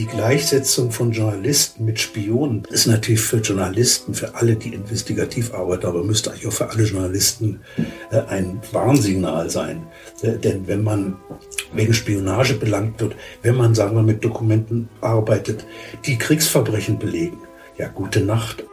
Die Gleichsetzung von Journalisten mit Spionen ist natürlich für Journalisten, für alle, die investigativ arbeiten, aber müsste eigentlich auch für alle Journalisten äh, ein Warnsignal sein. Äh, denn wenn man wegen Spionage belangt wird, wenn man, sagen wir, mit Dokumenten arbeitet, die Kriegsverbrechen belegen, ja, gute Nacht.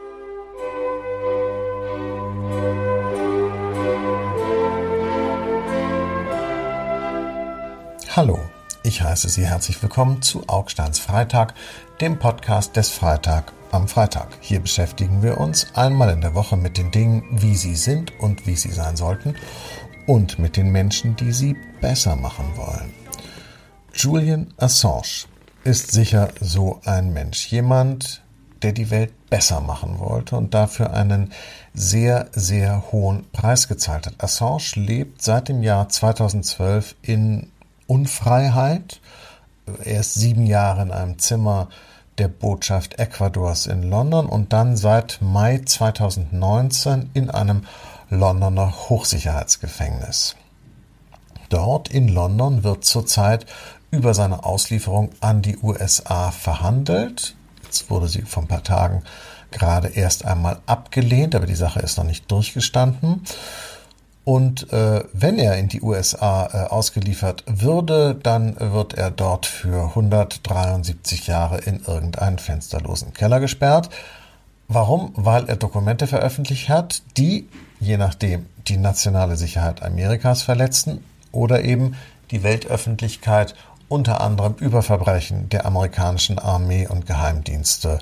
Hallo, ich heiße Sie herzlich willkommen zu Augsteins Freitag, dem Podcast des Freitag am Freitag. Hier beschäftigen wir uns einmal in der Woche mit den Dingen, wie sie sind und wie sie sein sollten und mit den Menschen, die sie besser machen wollen. Julian Assange ist sicher so ein Mensch. Jemand, der die Welt besser machen wollte und dafür einen sehr, sehr hohen Preis gezahlt hat. Assange lebt seit dem Jahr 2012 in Unfreiheit. Er ist sieben Jahre in einem Zimmer der Botschaft Ecuadors in London und dann seit Mai 2019 in einem Londoner Hochsicherheitsgefängnis. Dort in London wird zurzeit über seine Auslieferung an die USA verhandelt. Jetzt wurde sie vor ein paar Tagen gerade erst einmal abgelehnt, aber die Sache ist noch nicht durchgestanden. Und äh, wenn er in die USA äh, ausgeliefert würde, dann wird er dort für 173 Jahre in irgendeinen fensterlosen Keller gesperrt. Warum? Weil er Dokumente veröffentlicht hat, die, je nachdem, die nationale Sicherheit Amerikas verletzten oder eben die Weltöffentlichkeit unter anderem über Verbrechen der amerikanischen Armee und Geheimdienste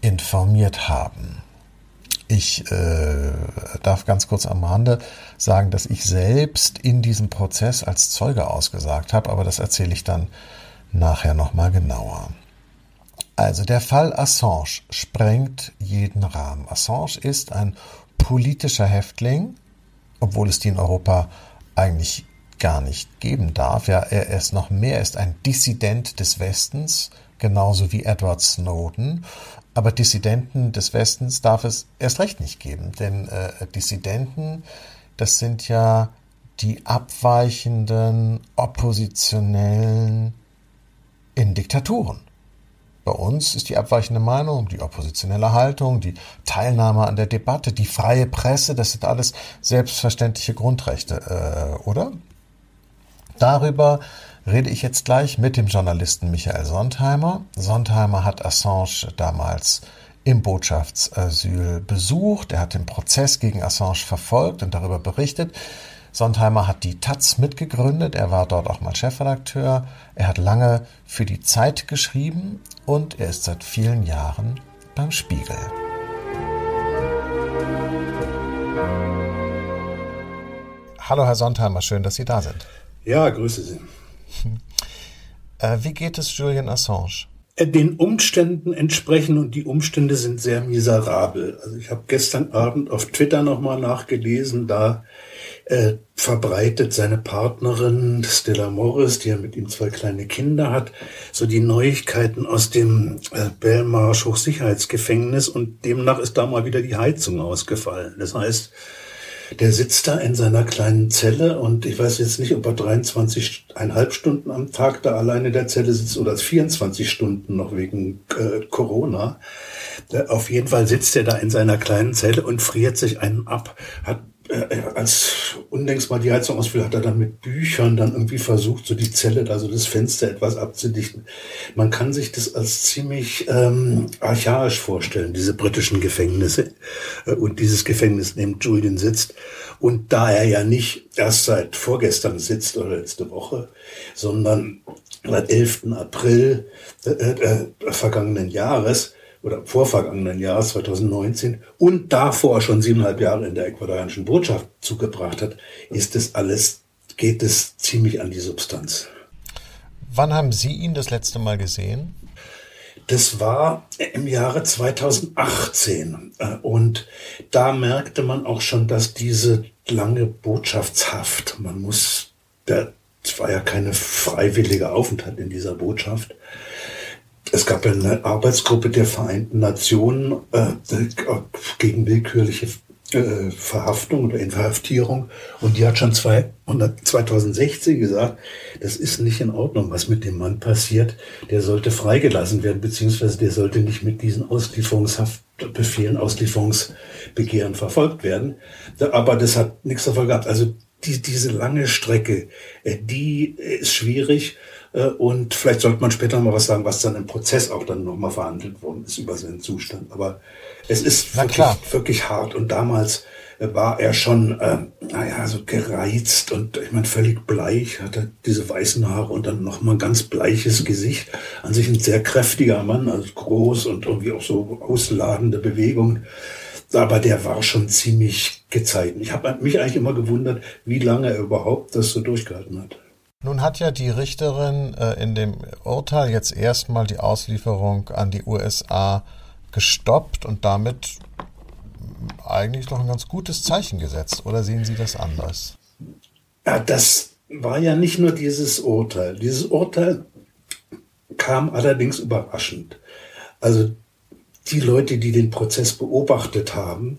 informiert haben. Ich äh, darf ganz kurz am Rande sagen, dass ich selbst in diesem Prozess als Zeuge ausgesagt habe, aber das erzähle ich dann nachher nochmal genauer. Also der Fall Assange sprengt jeden Rahmen. Assange ist ein politischer Häftling, obwohl es die in Europa eigentlich gar nicht geben darf. Ja, er ist noch mehr, er ist ein Dissident des Westens, genauso wie Edward Snowden. Aber Dissidenten des Westens darf es erst recht nicht geben, denn äh, Dissidenten, das sind ja die abweichenden, oppositionellen in Diktaturen. Bei uns ist die abweichende Meinung, die oppositionelle Haltung, die Teilnahme an der Debatte, die freie Presse, das sind alles selbstverständliche Grundrechte, äh, oder? Darüber rede ich jetzt gleich mit dem Journalisten Michael Sontheimer. Sontheimer hat Assange damals im Botschaftsasyl besucht. Er hat den Prozess gegen Assange verfolgt und darüber berichtet. Sontheimer hat die Taz mitgegründet. Er war dort auch mal Chefredakteur. Er hat lange für die Zeit geschrieben und er ist seit vielen Jahren beim Spiegel. Hallo, Herr Sontheimer, schön, dass Sie da sind. Ja, grüße Sie. Äh, wie geht es Julian Assange? Äh, den Umständen entsprechen und die Umstände sind sehr miserabel. Also ich habe gestern Abend auf Twitter nochmal nachgelesen, da äh, verbreitet seine Partnerin Stella Morris, die ja mit ihm zwei kleine Kinder hat, so die Neuigkeiten aus dem äh, Belmarsh Hochsicherheitsgefängnis und demnach ist da mal wieder die Heizung ausgefallen. Das heißt, der sitzt da in seiner kleinen Zelle und ich weiß jetzt nicht, ob er 23,5 Stunden am Tag da alleine in der Zelle sitzt oder 24 Stunden noch wegen äh, Corona. Auf jeden Fall sitzt er da in seiner kleinen Zelle und friert sich einen ab, hat äh, als unlängst mal die Heizung ausfiel, hat er dann mit Büchern dann irgendwie versucht, so die Zelle, also das Fenster etwas abzudichten. Man kann sich das als ziemlich ähm, archaisch vorstellen, diese britischen Gefängnisse äh, und dieses Gefängnis, in dem Julian sitzt. Und da er ja nicht erst seit vorgestern sitzt oder letzte Woche, sondern seit 11. April äh, äh, vergangenen Jahres, oder vorvergangenen Jahr 2019 und davor schon siebeneinhalb Jahre in der ecuadorianischen Botschaft zugebracht hat, ist es alles, geht es ziemlich an die Substanz. Wann haben Sie ihn das letzte Mal gesehen? Das war im Jahre 2018 und da merkte man auch schon, dass diese lange Botschaftshaft, man muss, es war ja keine freiwillige Aufenthalt in dieser Botschaft, es gab eine Arbeitsgruppe der Vereinten Nationen äh, gegen willkürliche äh, Verhaftung oder Inhaftierung. Und die hat schon zwei, 2016 gesagt, das ist nicht in Ordnung, was mit dem Mann passiert. Der sollte freigelassen werden, beziehungsweise der sollte nicht mit diesen Auslieferungshaftbefehlen, Auslieferungsbegehren verfolgt werden. Aber das hat nichts davon gehabt. Also die, diese lange Strecke, äh, die ist schwierig. Äh, und vielleicht sollte man später mal was sagen, was dann im Prozess auch dann nochmal verhandelt worden ist über seinen Zustand. Aber es ist wirklich, wirklich hart. Und damals äh, war er schon, äh, naja, so gereizt und ich meine völlig bleich, hatte diese weißen Haare und dann nochmal ein ganz bleiches Gesicht. An sich ein sehr kräftiger Mann, also groß und irgendwie auch so ausladende Bewegungen. Aber der war schon ziemlich gezeigt. Ich habe mich eigentlich immer gewundert, wie lange er überhaupt das so durchgehalten hat. Nun hat ja die Richterin äh, in dem Urteil jetzt erstmal die Auslieferung an die USA gestoppt und damit eigentlich noch ein ganz gutes Zeichen gesetzt. Oder sehen Sie das anders? Ja, das war ja nicht nur dieses Urteil. Dieses Urteil kam allerdings überraschend. Also die Leute, die den Prozess beobachtet haben,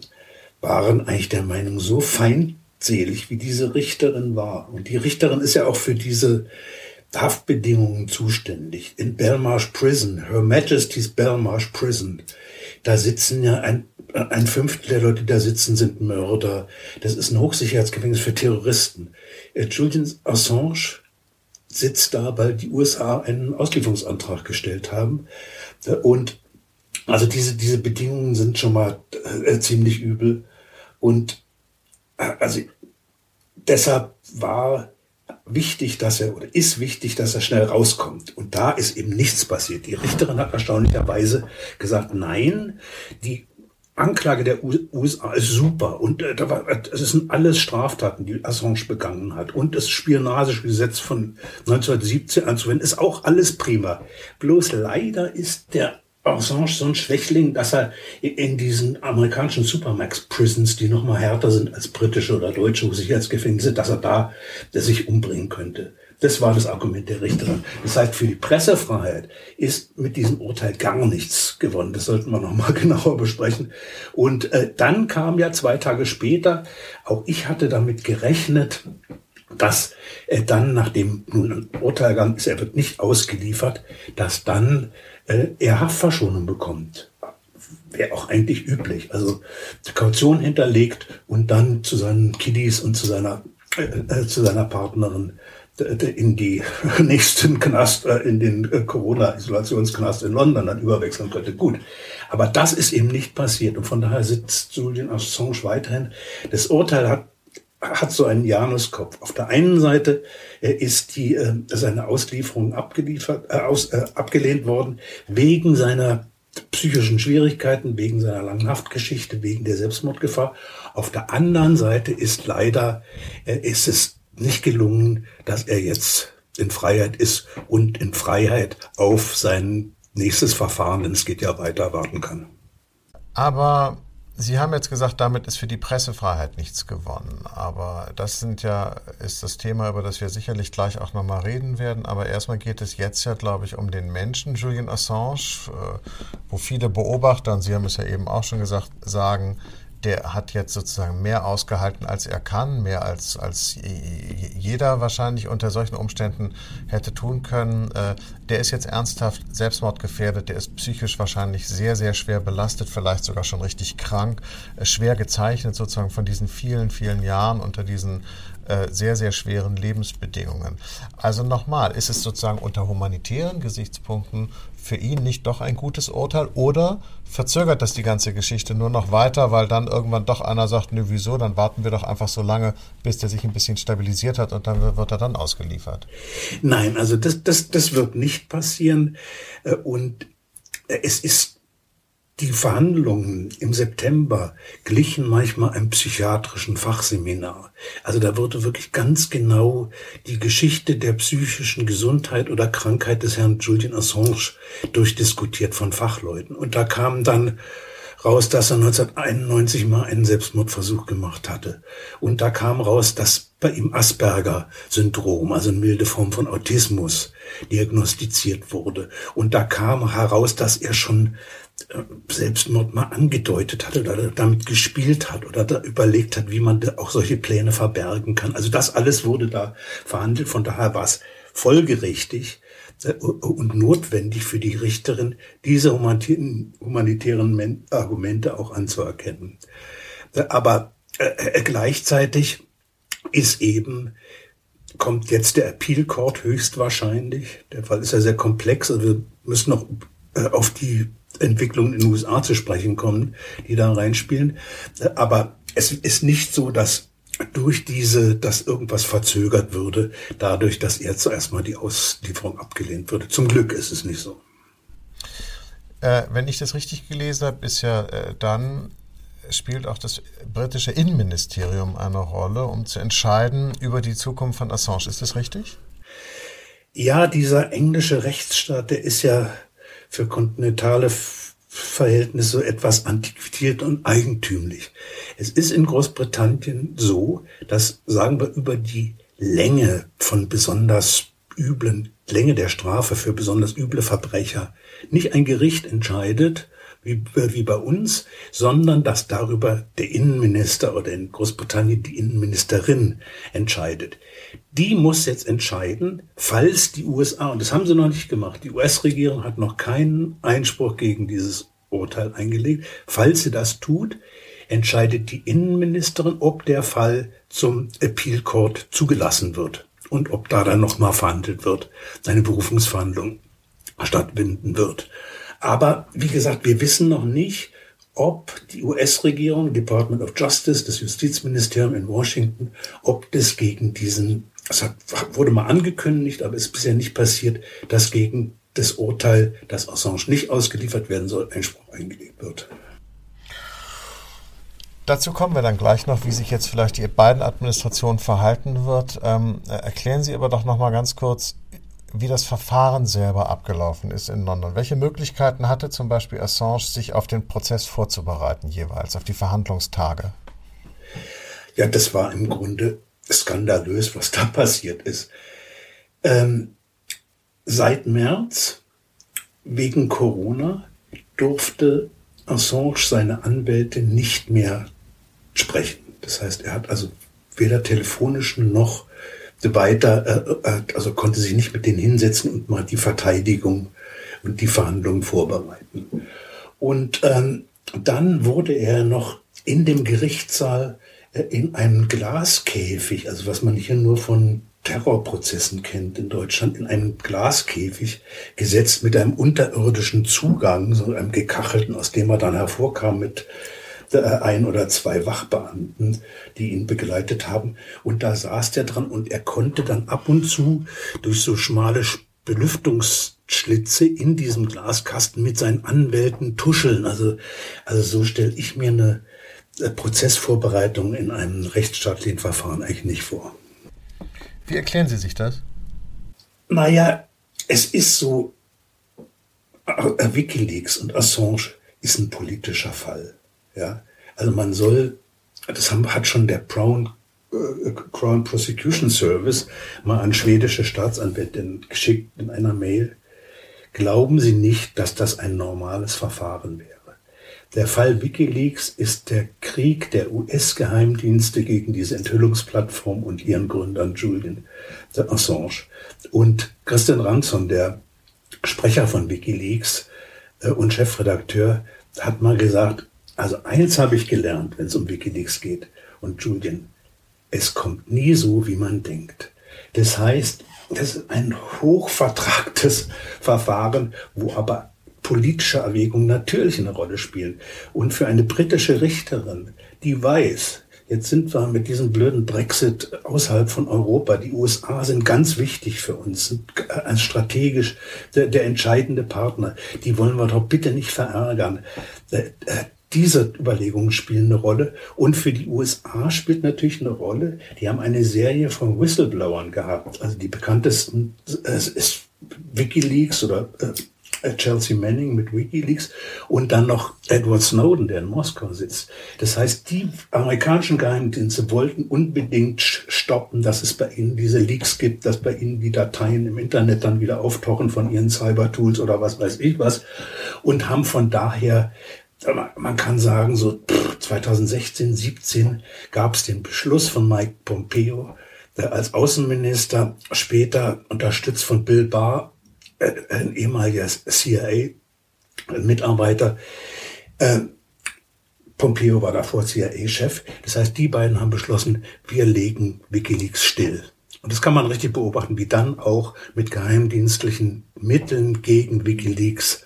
waren eigentlich der Meinung, so fein selig, wie diese Richterin war. Und die Richterin ist ja auch für diese Haftbedingungen zuständig. In Belmarsh Prison, Her Majesty's Belmarsh Prison, da sitzen ja ein, ein Fünftel der Leute, die da sitzen, sind Mörder. Das ist ein Hochsicherheitsgefängnis für Terroristen. Äh, Julian Assange sitzt da, weil die USA einen Auslieferungsantrag gestellt haben. Äh, und also diese, diese Bedingungen sind schon mal äh, ziemlich übel. Und also deshalb war wichtig, dass er oder ist wichtig, dass er schnell rauskommt. Und da ist eben nichts passiert. Die Richterin hat erstaunlicherweise gesagt, nein, die Anklage der USA ist super und äh, da war, es sind alles Straftaten, die Assange begangen hat und das Spionagegesetz von 1917 anzuwenden ist auch alles prima. Bloß leider ist der Assange so ein Schwächling, dass er in diesen amerikanischen Supermax-Prisons, die noch mal härter sind als britische oder deutsche Sicherheitsgefängnisse, dass er da der sich umbringen könnte. Das war das Argument der Richterin. Das heißt, für die Pressefreiheit ist mit diesem Urteil gar nichts gewonnen. Das sollten wir noch mal genauer besprechen. Und äh, dann kam ja zwei Tage später, auch ich hatte damit gerechnet, dass äh, dann, nachdem nun ein Urteil gang ist, er wird nicht ausgeliefert, dass dann äh, er Haftverschonung bekommt. Wäre auch eigentlich üblich. Also Kaution hinterlegt und dann zu seinen Kiddies und zu seiner, äh, äh zu seiner Partnerin in die nächsten Knast, äh, in den äh, Corona-Isolationsknast in London dann überwechseln könnte. Gut. Aber das ist eben nicht passiert. Und von daher sitzt Julian Assange weiterhin. Das Urteil hat hat so einen Januskopf. Auf der einen Seite äh, ist die äh, seine Auslieferung abgeliefert, äh, aus, äh, abgelehnt worden wegen seiner psychischen Schwierigkeiten, wegen seiner langen Haftgeschichte, wegen der Selbstmordgefahr. Auf der anderen Seite ist leider äh, ist es nicht gelungen, dass er jetzt in Freiheit ist und in Freiheit auf sein nächstes Verfahren, denn es geht ja weiter, warten kann. Aber Sie haben jetzt gesagt, damit ist für die Pressefreiheit nichts gewonnen. Aber das sind ja, ist das Thema, über das wir sicherlich gleich auch nochmal reden werden. Aber erstmal geht es jetzt ja, glaube ich, um den Menschen Julian Assange, äh, wo viele Beobachter, und Sie haben es ja eben auch schon gesagt, sagen, der hat jetzt sozusagen mehr ausgehalten, als er kann, mehr als, als jeder wahrscheinlich unter solchen Umständen hätte tun können. Äh, der ist jetzt ernsthaft selbstmordgefährdet, der ist psychisch wahrscheinlich sehr, sehr schwer belastet, vielleicht sogar schon richtig krank, äh, schwer gezeichnet sozusagen von diesen vielen, vielen Jahren unter diesen äh, sehr, sehr schweren Lebensbedingungen. Also nochmal, ist es sozusagen unter humanitären Gesichtspunkten für ihn nicht doch ein gutes Urteil oder verzögert das die ganze Geschichte nur noch weiter, weil dann irgendwann doch einer sagt, nö, wieso, dann warten wir doch einfach so lange, bis der sich ein bisschen stabilisiert hat und dann wird er dann ausgeliefert. Nein, also das, das, das wird nicht passieren äh, und äh, es ist die Verhandlungen im September glichen manchmal einem psychiatrischen Fachseminar. Also da wurde wirklich ganz genau die Geschichte der psychischen Gesundheit oder Krankheit des Herrn Julian Assange durchdiskutiert von Fachleuten. Und da kamen dann raus, dass er 1991 mal einen Selbstmordversuch gemacht hatte. Und da kam raus, dass bei ihm Asperger-Syndrom, also eine milde Form von Autismus, diagnostiziert wurde. Und da kam heraus, dass er schon äh, Selbstmord mal angedeutet hat oder damit gespielt hat oder da überlegt hat, wie man auch solche Pläne verbergen kann. Also das alles wurde da verhandelt. Von daher war es folgerichtig, und notwendig für die Richterin, diese humanitären Argumente auch anzuerkennen. Aber äh, gleichzeitig ist eben, kommt jetzt der Appeal Court höchstwahrscheinlich. Der Fall ist ja sehr komplex, also wir müssen noch äh, auf die Entwicklungen in den USA zu sprechen kommen, die da reinspielen. Aber es ist nicht so, dass durch diese, dass irgendwas verzögert würde, dadurch, dass er zuerst mal die Auslieferung abgelehnt würde. Zum Glück ist es nicht so. Äh, wenn ich das richtig gelesen habe, ist ja äh, dann spielt auch das britische Innenministerium eine Rolle, um zu entscheiden über die Zukunft von Assange. Ist das richtig? Ja, dieser englische Rechtsstaat, der ist ja für kontinentale Verhältnisse etwas antiquiert und eigentümlich. Es ist in Großbritannien so, dass, sagen wir, über die Länge von besonders üblen, Länge der Strafe für besonders üble Verbrecher nicht ein Gericht entscheidet, wie, wie bei uns, sondern dass darüber der Innenminister oder in Großbritannien die Innenministerin entscheidet. Die muss jetzt entscheiden, falls die USA, und das haben sie noch nicht gemacht, die US-Regierung hat noch keinen Einspruch gegen dieses Urteil eingelegt, falls sie das tut, entscheidet die Innenministerin, ob der Fall zum Appeal Court zugelassen wird und ob da dann nochmal verhandelt wird, eine Berufungsverhandlung stattfinden wird. Aber wie gesagt, wir wissen noch nicht, ob die US-Regierung, Department of Justice, das Justizministerium in Washington, ob das gegen diesen, es wurde mal angekündigt, aber es ist bisher nicht passiert, dass gegen das Urteil, dass Assange nicht ausgeliefert werden soll, Einspruch eingelegt wird. Dazu kommen wir dann gleich noch, wie sich jetzt vielleicht die beiden Administrationen verhalten wird. Ähm, erklären Sie aber doch noch mal ganz kurz, wie das Verfahren selber abgelaufen ist in London. Welche Möglichkeiten hatte zum Beispiel Assange, sich auf den Prozess vorzubereiten jeweils, auf die Verhandlungstage? Ja, das war im Grunde skandalös, was da passiert ist. Ähm, seit März wegen Corona durfte Assange seine Anwälte nicht mehr sprechen. Das heißt, er hat also weder telefonisch noch weiter, äh, äh, also konnte sich nicht mit denen hinsetzen und mal die Verteidigung und die Verhandlungen vorbereiten. Und ähm, dann wurde er noch in dem Gerichtssaal äh, in einem Glaskäfig, also was man hier nur von Terrorprozessen kennt in Deutschland, in einen Glaskäfig gesetzt mit einem unterirdischen Zugang, so einem gekachelten, aus dem er dann hervorkam mit ein oder zwei Wachbeamten, die ihn begleitet haben. Und da saß der dran und er konnte dann ab und zu durch so schmale Belüftungsschlitze in diesem Glaskasten mit seinen Anwälten tuscheln. Also, also so stelle ich mir eine äh, Prozessvorbereitung in einem rechtsstaatlichen Verfahren eigentlich nicht vor. Wie erklären Sie sich das? Naja, es ist so, äh, Wikileaks und Assange ist ein politischer Fall. Ja, also man soll, das hat schon der Brown äh, Crown Prosecution Service mal an schwedische Staatsanwältin geschickt in einer Mail. Glauben Sie nicht, dass das ein normales Verfahren wäre. Der Fall Wikileaks ist der Krieg der US-Geheimdienste gegen diese Enthüllungsplattform und ihren Gründern Julian Assange. Und Christian Ranson, der Sprecher von Wikileaks äh, und Chefredakteur, hat mal gesagt, also eins habe ich gelernt, wenn es um Wikileaks geht und Julian, es kommt nie so, wie man denkt. Das heißt, das ist ein hochvertragtes Verfahren, wo aber politische Erwägungen natürlich eine Rolle spielen. Und für eine britische Richterin, die weiß, jetzt sind wir mit diesem blöden Brexit außerhalb von Europa, die USA sind ganz wichtig für uns, sind als strategisch der, der entscheidende Partner, die wollen wir doch bitte nicht verärgern. Diese Überlegungen spielen eine Rolle. Und für die USA spielt natürlich eine Rolle, die haben eine Serie von Whistleblowern gehabt. Also die bekanntesten, es ist Wikileaks oder äh, äh, Chelsea Manning mit Wikileaks und dann noch Edward Snowden, der in Moskau sitzt. Das heißt, die amerikanischen Geheimdienste wollten unbedingt stoppen, dass es bei ihnen diese Leaks gibt, dass bei ihnen die Dateien im Internet dann wieder auftauchen von ihren Cyber-Tools oder was weiß ich was und haben von daher man kann sagen, so 2016, 17 gab es den Beschluss von Mike Pompeo, der als Außenminister später unterstützt von Bill Barr äh, ein ehemaliger CIA-Mitarbeiter. Äh, Pompeo war davor CIA-Chef. Das heißt, die beiden haben beschlossen, wir legen Wikileaks still. Und das kann man richtig beobachten, wie dann auch mit geheimdienstlichen Mitteln gegen Wikileaks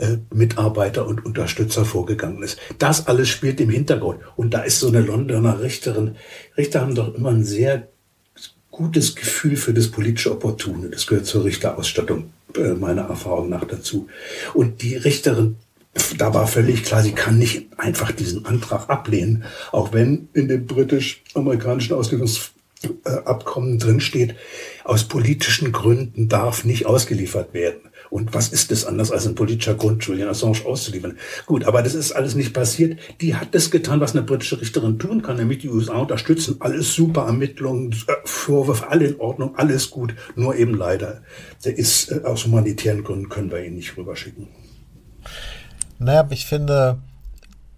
äh, Mitarbeiter und Unterstützer vorgegangen ist. Das alles spielt im Hintergrund. Und da ist so eine Londoner Richterin. Richter haben doch immer ein sehr gutes Gefühl für das politische Opportune. Das gehört zur Richterausstattung äh, meiner Erfahrung nach dazu. Und die Richterin, da war völlig klar, sie kann nicht einfach diesen Antrag ablehnen, auch wenn in dem britisch-amerikanischen Auslieferungsabkommen drinsteht, aus politischen Gründen darf nicht ausgeliefert werden. Und was ist das anders als ein politischer Grund, Julian Assange auszuliefern? Gut, aber das ist alles nicht passiert. Die hat das getan, was eine britische Richterin tun kann, nämlich die USA unterstützen. Alles super, Ermittlungen, äh, Vorwürfe, alle in Ordnung, alles gut. Nur eben leider, der ist äh, aus humanitären Gründen können wir ihn nicht rüberschicken. Naja, ich finde,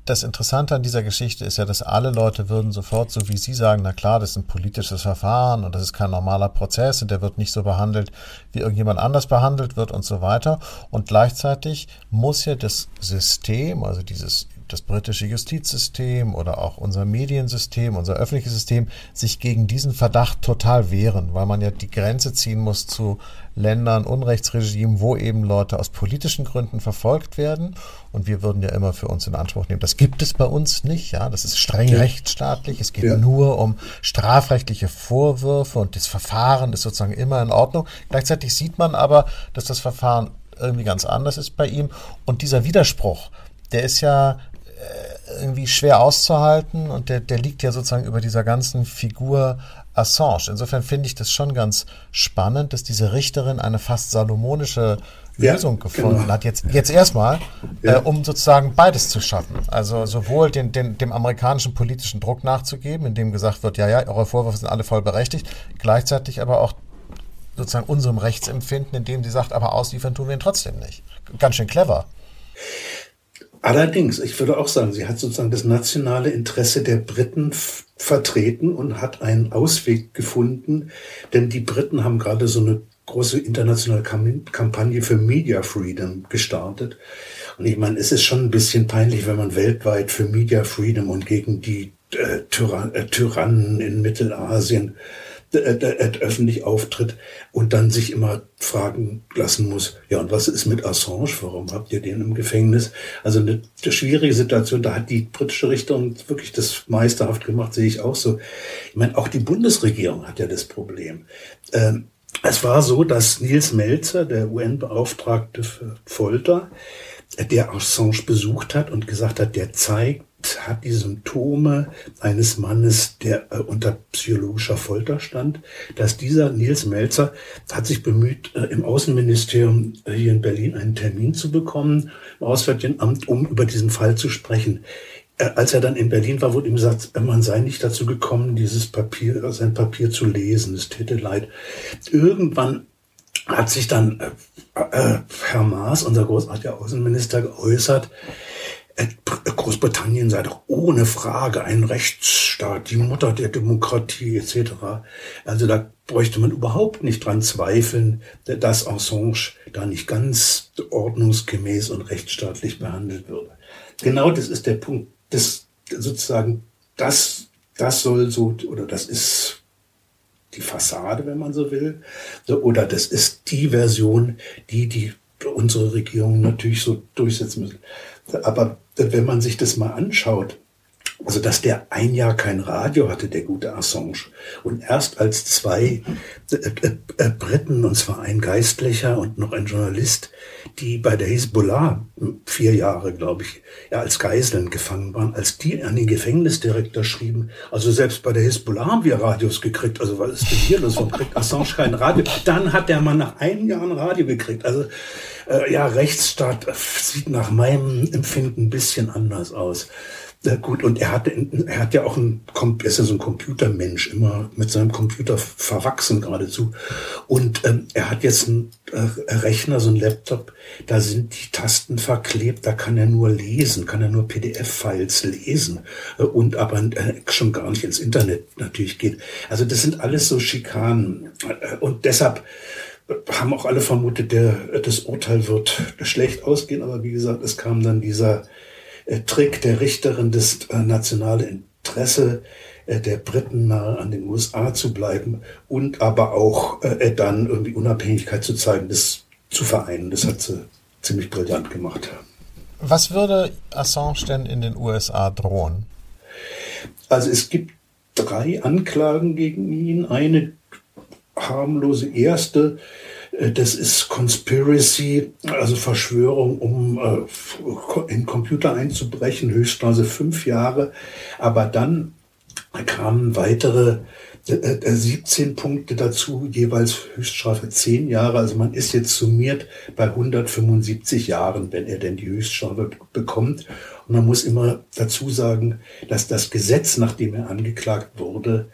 das Interessante an dieser Geschichte ist ja, dass alle Leute würden sofort, so wie Sie sagen, na klar, das ist ein politisches Verfahren und das ist kein normaler Prozess und der wird nicht so behandelt, wie irgendjemand anders behandelt wird und so weiter. Und gleichzeitig muss ja das System, also dieses das britische Justizsystem oder auch unser Mediensystem, unser öffentliches System sich gegen diesen Verdacht total wehren, weil man ja die Grenze ziehen muss zu Ländern, Unrechtsregimen, wo eben Leute aus politischen Gründen verfolgt werden. Und wir würden ja immer für uns in Anspruch nehmen, das gibt es bei uns nicht. Ja, das ist streng ja. rechtsstaatlich. Es geht ja. nur um strafrechtliche Vorwürfe und das Verfahren ist sozusagen immer in Ordnung. Gleichzeitig sieht man aber, dass das Verfahren irgendwie ganz anders ist bei ihm. Und dieser Widerspruch, der ist ja irgendwie schwer auszuhalten und der, der liegt ja sozusagen über dieser ganzen Figur Assange. Insofern finde ich das schon ganz spannend, dass diese Richterin eine fast salomonische Lösung ja, gefunden genau. hat. Jetzt, jetzt erstmal, ja. äh, um sozusagen beides zu schaffen. Also sowohl den, den, dem amerikanischen politischen Druck nachzugeben, indem gesagt wird, ja, ja, eure Vorwürfe sind alle voll berechtigt, gleichzeitig aber auch sozusagen unserem Rechtsempfinden, indem sie sagt, aber ausliefern tun wir ihn trotzdem nicht. Ganz schön clever. Allerdings, ich würde auch sagen, sie hat sozusagen das nationale Interesse der Briten vertreten und hat einen Ausweg gefunden, denn die Briten haben gerade so eine große internationale Kampagne für Media Freedom gestartet. Und ich meine, es ist schon ein bisschen peinlich, wenn man weltweit für Media Freedom und gegen die äh, Tyran äh, Tyrannen in Mittelasien öffentlich auftritt und dann sich immer fragen lassen muss, ja, und was ist mit Assange? Warum habt ihr den im Gefängnis? Also eine, schwierige Situation, da hat die britische Richterin wirklich das meisterhaft gemacht, sehe ich auch so. Ich meine, auch die Bundesregierung hat ja das Problem. Ähm, es war so, dass Nils Melzer, der UN-Beauftragte für Folter, der Assange besucht hat und gesagt hat, der zeigt, hat die Symptome eines Mannes, der äh, unter psychologischer Folter stand, dass dieser Nils Melzer hat sich bemüht, äh, im Außenministerium äh, hier in Berlin einen Termin zu bekommen, im Auswärtigen Amt, um über diesen Fall zu sprechen. Äh, als er dann in Berlin war, wurde ihm gesagt, man sei nicht dazu gekommen, dieses Papier, sein Papier zu lesen. Es täte leid. Irgendwann hat sich dann äh, äh, Herr Maas, unser großartiger Außenminister, geäußert, äh, Großbritannien sei doch ohne Frage ein Rechtsstaat, die Mutter der Demokratie etc. Also da bräuchte man überhaupt nicht dran zweifeln, dass Assange da nicht ganz ordnungsgemäß und rechtsstaatlich behandelt würde. Genau das ist der Punkt, das sozusagen, das, das soll so, oder das ist die Fassade, wenn man so will, oder das ist die Version, die die unsere Regierung natürlich so durchsetzen müssen. Aber wenn man sich das mal anschaut, also dass der ein Jahr kein Radio hatte, der gute Assange. Und erst als zwei äh, äh, äh, Briten, und zwar ein Geistlicher und noch ein Journalist, die bei der Hisbollah vier Jahre, glaube ich, ja, als Geiseln gefangen waren, als die an den Gefängnisdirektor schrieben, also selbst bei der Hisbollah haben wir Radios gekriegt, also was ist denn hier los, warum kriegt Assange kein Radio? Dann hat der Mann nach einem Jahr ein Radio gekriegt. Also äh, ja, Rechtsstaat sieht nach meinem Empfinden ein bisschen anders aus. Ja, gut, und er, hatte, er hat ja auch ein, ist ja so ein Computermensch, immer mit seinem Computer verwachsen geradezu. Und ähm, er hat jetzt einen äh, Rechner, so ein Laptop, da sind die Tasten verklebt, da kann er nur lesen, kann er nur PDF-Files lesen äh, und aber äh, schon gar nicht ins Internet natürlich geht. Also das sind alles so Schikanen. Äh, und deshalb haben auch alle vermutet, der, das Urteil wird schlecht ausgehen, aber wie gesagt, es kam dann dieser äh, Trick der Richterin, das äh, nationale Interesse äh, der Briten nahe an den USA zu bleiben und aber auch dann irgendwie Unabhängigkeit zu zeigen, das zu vereinen. Das hat sie ziemlich brillant gemacht. Was würde Assange denn in den USA drohen? Also es gibt drei Anklagen gegen ihn. Eine harmlose erste, äh, das ist Conspiracy, also Verschwörung, um äh, in Computer einzubrechen, Höchststrafe fünf Jahre. Aber dann kamen weitere 17 äh, Punkte dazu, jeweils Höchststrafe 10 Jahre. Also man ist jetzt summiert bei 175 Jahren, wenn er denn die Höchststrafe bekommt. Und man muss immer dazu sagen, dass das Gesetz, nachdem er angeklagt wurde,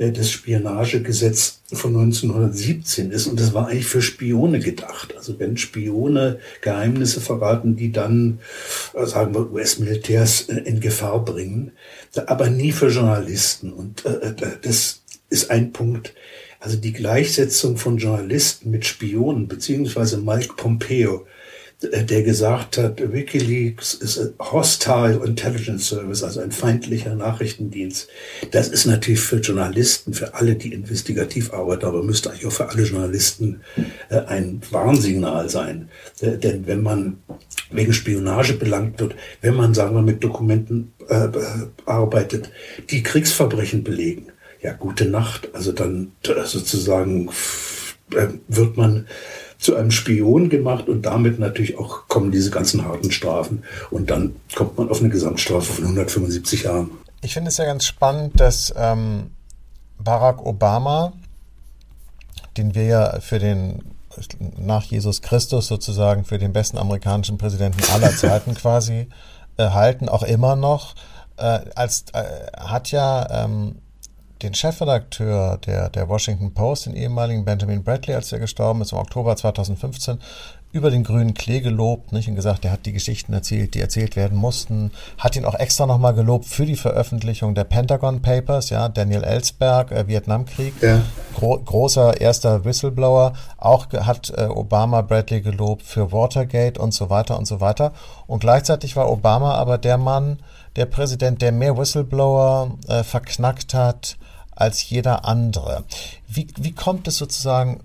das Spionagegesetz von 1917 ist. Und das war eigentlich für Spione gedacht. Also wenn Spione Geheimnisse verraten, die dann, äh, sagen wir, US-Militärs äh, in Gefahr bringen, aber nie für Journalisten. Und das ist ein Punkt, also die Gleichsetzung von Journalisten mit Spionen, beziehungsweise Mike Pompeo, der gesagt hat, Wikileaks ist Hostile Intelligence Service, also ein feindlicher Nachrichtendienst. Das ist natürlich für Journalisten, für alle, die investigativ arbeiten, aber müsste eigentlich auch für alle Journalisten äh, ein Warnsignal sein. Äh, denn wenn man wegen Spionage belangt wird, wenn man, sagen wir, mit Dokumenten äh, arbeitet, die Kriegsverbrechen belegen, ja, gute Nacht. Also dann sozusagen wird man zu einem Spion gemacht und damit natürlich auch kommen diese ganzen harten Strafen und dann kommt man auf eine Gesamtstrafe von 175 Jahren. Ich finde es ja ganz spannend, dass ähm, Barack Obama, den wir ja für den nach Jesus Christus sozusagen für den besten amerikanischen Präsidenten aller Zeiten quasi äh, halten, auch immer noch, äh, als äh, hat ja ähm, den Chefredakteur der, der Washington Post, den ehemaligen Benjamin Bradley, als er gestorben ist, im Oktober 2015, über den grünen Klee gelobt nicht? und gesagt, er hat die Geschichten erzählt, die erzählt werden mussten. Hat ihn auch extra nochmal gelobt für die Veröffentlichung der Pentagon Papers, ja, Daniel Ellsberg, äh, Vietnamkrieg, ja. Gro großer erster Whistleblower. Auch hat äh, Obama Bradley gelobt für Watergate und so weiter und so weiter. Und gleichzeitig war Obama aber der Mann, der Präsident, der mehr Whistleblower äh, verknackt hat, als jeder andere. Wie, wie kommt es sozusagen,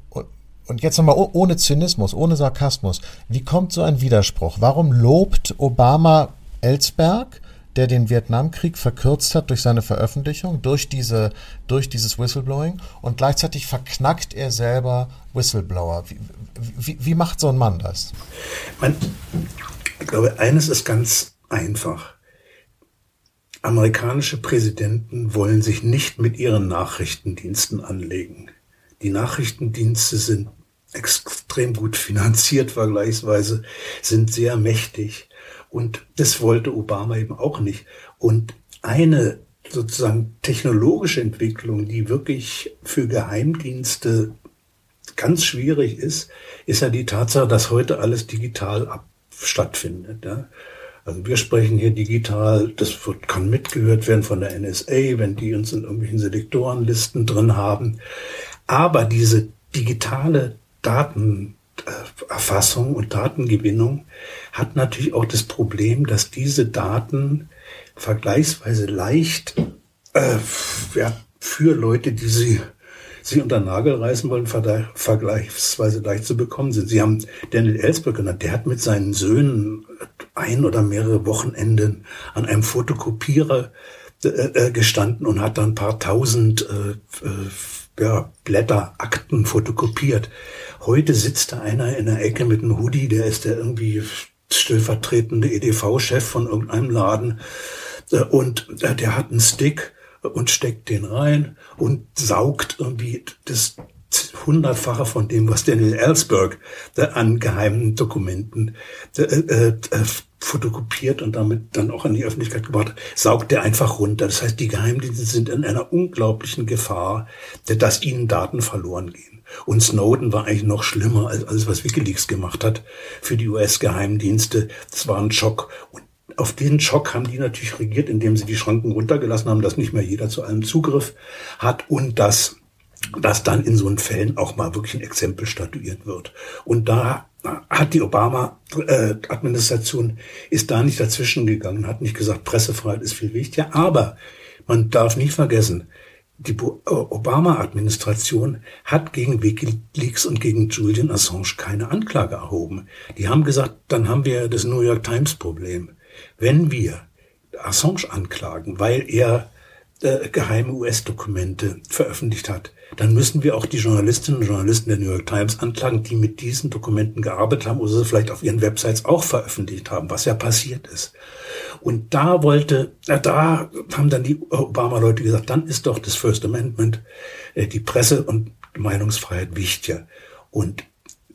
und jetzt nochmal ohne Zynismus, ohne Sarkasmus, wie kommt so ein Widerspruch? Warum lobt Obama Ellsberg, der den Vietnamkrieg verkürzt hat durch seine Veröffentlichung, durch, diese, durch dieses Whistleblowing und gleichzeitig verknackt er selber Whistleblower? Wie, wie, wie macht so ein Mann das? Man, ich glaube, eines ist ganz einfach. Amerikanische Präsidenten wollen sich nicht mit ihren Nachrichtendiensten anlegen. Die Nachrichtendienste sind extrem gut finanziert vergleichsweise, sind sehr mächtig. Und das wollte Obama eben auch nicht. Und eine sozusagen technologische Entwicklung, die wirklich für Geheimdienste ganz schwierig ist, ist ja die Tatsache, dass heute alles digital ab stattfindet. Ja. Also wir sprechen hier digital, das wird, kann mitgehört werden von der NSA, wenn die uns in irgendwelchen Selektorenlisten drin haben. Aber diese digitale Datenerfassung und Datengewinnung hat natürlich auch das Problem, dass diese Daten vergleichsweise leicht äh, ja, für Leute, die sie sie unter Nagel reißen wollen, vergleichsweise leicht zu bekommen sind. Sie haben Daniel Ellsberg genannt, der hat mit seinen Söhnen ein oder mehrere Wochenenden an einem Fotokopierer äh, äh gestanden und hat dann ein paar tausend äh, äh, ja, Blätter, Akten fotokopiert. Heute sitzt da einer in der Ecke mit einem Hoodie, der ist der irgendwie stellvertretende EDV-Chef von irgendeinem Laden äh, und äh, der hat einen Stick und steckt den rein und saugt irgendwie das hundertfache von dem, was Daniel Ellsberg an geheimen Dokumenten äh, äh, äh, fotokopiert und damit dann auch an die Öffentlichkeit gebracht hat, saugt er einfach runter. Das heißt, die Geheimdienste sind in einer unglaublichen Gefahr, dass ihnen Daten verloren gehen. Und Snowden war eigentlich noch schlimmer als alles, was Wikileaks gemacht hat für die US-Geheimdienste. Das war ein Schock. Und auf diesen Schock haben die natürlich regiert, indem sie die Schranken runtergelassen haben, dass nicht mehr jeder zu allem Zugriff hat und dass, dass dann in so Fällen auch mal wirklich ein Exempel statuiert wird. Und da hat die Obama-Administration, ist da nicht dazwischen gegangen, hat nicht gesagt, Pressefreiheit ist viel wichtiger, aber man darf nicht vergessen, die Obama-Administration hat gegen Wikileaks und gegen Julian Assange keine Anklage erhoben. Die haben gesagt, dann haben wir das New York Times-Problem. Wenn wir Assange anklagen, weil er äh, geheime US-Dokumente veröffentlicht hat, dann müssen wir auch die Journalistinnen und Journalisten der New York Times anklagen, die mit diesen Dokumenten gearbeitet haben oder sie vielleicht auf ihren Websites auch veröffentlicht haben, was ja passiert ist. Und da wollte, da haben dann die Obama-Leute gesagt, dann ist doch das First Amendment, äh, die Presse- und Meinungsfreiheit wichtiger. Und